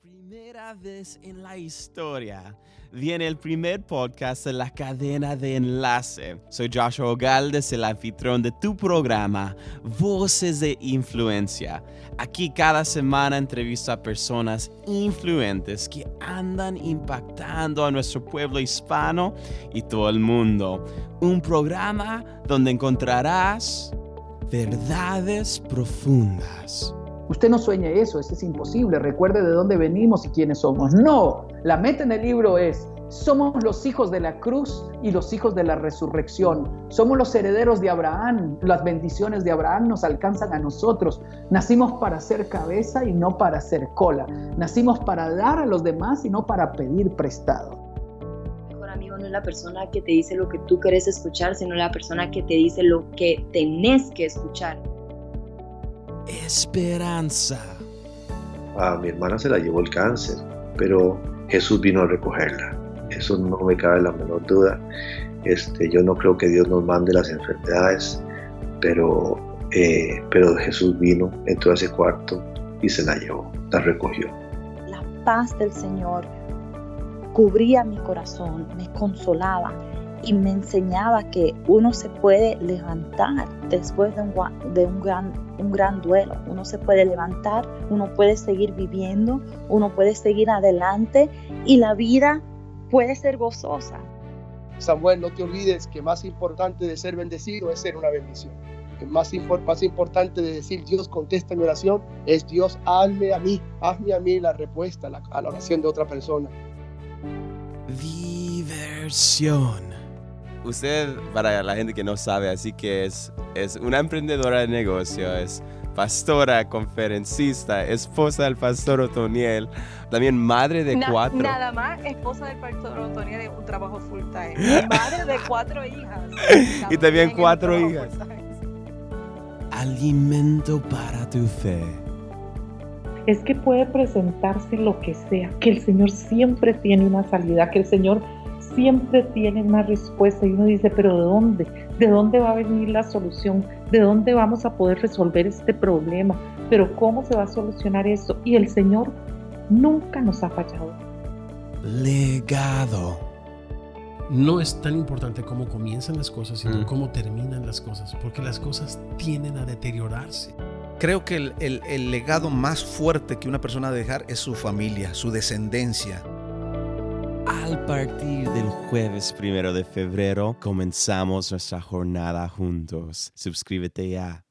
primera vez en la historia viene el primer podcast de la cadena de enlace. Soy Joshua Ogaldes, el anfitrión de tu programa Voces de Influencia. Aquí cada semana entrevisto a personas influentes que andan impactando a nuestro pueblo hispano y todo el mundo. Un programa donde encontrarás verdades profundas Usted no sueña eso, eso es imposible. Recuerde de dónde venimos y quiénes somos. No, la meta en el libro es, somos los hijos de la cruz y los hijos de la resurrección. Somos los herederos de Abraham. Las bendiciones de Abraham nos alcanzan a nosotros. Nacimos para ser cabeza y no para ser cola. Nacimos para dar a los demás y no para pedir prestado mejor amigo no es la persona que te dice lo que tú quieres escuchar, sino la persona que te dice lo que tenés que escuchar esperanza. A mi hermana se la llevó el cáncer, pero Jesús vino a recogerla. Eso no me cabe la menor duda. Este, yo no creo que Dios nos mande las enfermedades, pero, eh, pero Jesús vino, entró a ese cuarto y se la llevó, la recogió. La paz del Señor cubría mi corazón, me consolaba y me enseñaba que uno se puede levantar después de, un, de un, gran, un gran duelo. Uno se puede levantar, uno puede seguir viviendo, uno puede seguir adelante y la vida puede ser gozosa. Samuel, no te olvides que más importante de ser bendecido es ser una bendición. Más, más importante de decir Dios contesta mi oración es Dios hazme a mí, hazme a mí la respuesta a la, a la oración de otra persona. Diversión usted, para la gente que no sabe, así que es, es una emprendedora de negocio, es pastora, conferencista, esposa del pastor Otoniel, también madre de cuatro. Nada más, esposa del pastor Otoniel de un trabajo full time. madre de cuatro hijas. y también cuatro hijas. Alimento para tu fe. Es que puede presentarse lo que sea, que el Señor siempre tiene una salida, que el Señor siempre tiene una respuesta y uno dice, pero ¿de dónde? ¿De dónde va a venir la solución? ¿De dónde vamos a poder resolver este problema? Pero ¿cómo se va a solucionar esto? Y el Señor nunca nos ha fallado. Legado. No es tan importante cómo comienzan las cosas, sino mm. cómo terminan las cosas, porque las cosas tienden a deteriorarse. Creo que el, el legado más fuerte que una persona debe dejar es su familia, su descendencia al partir del jueves primero de febrero comenzamos nuestra jornada juntos. Suscríbete ya.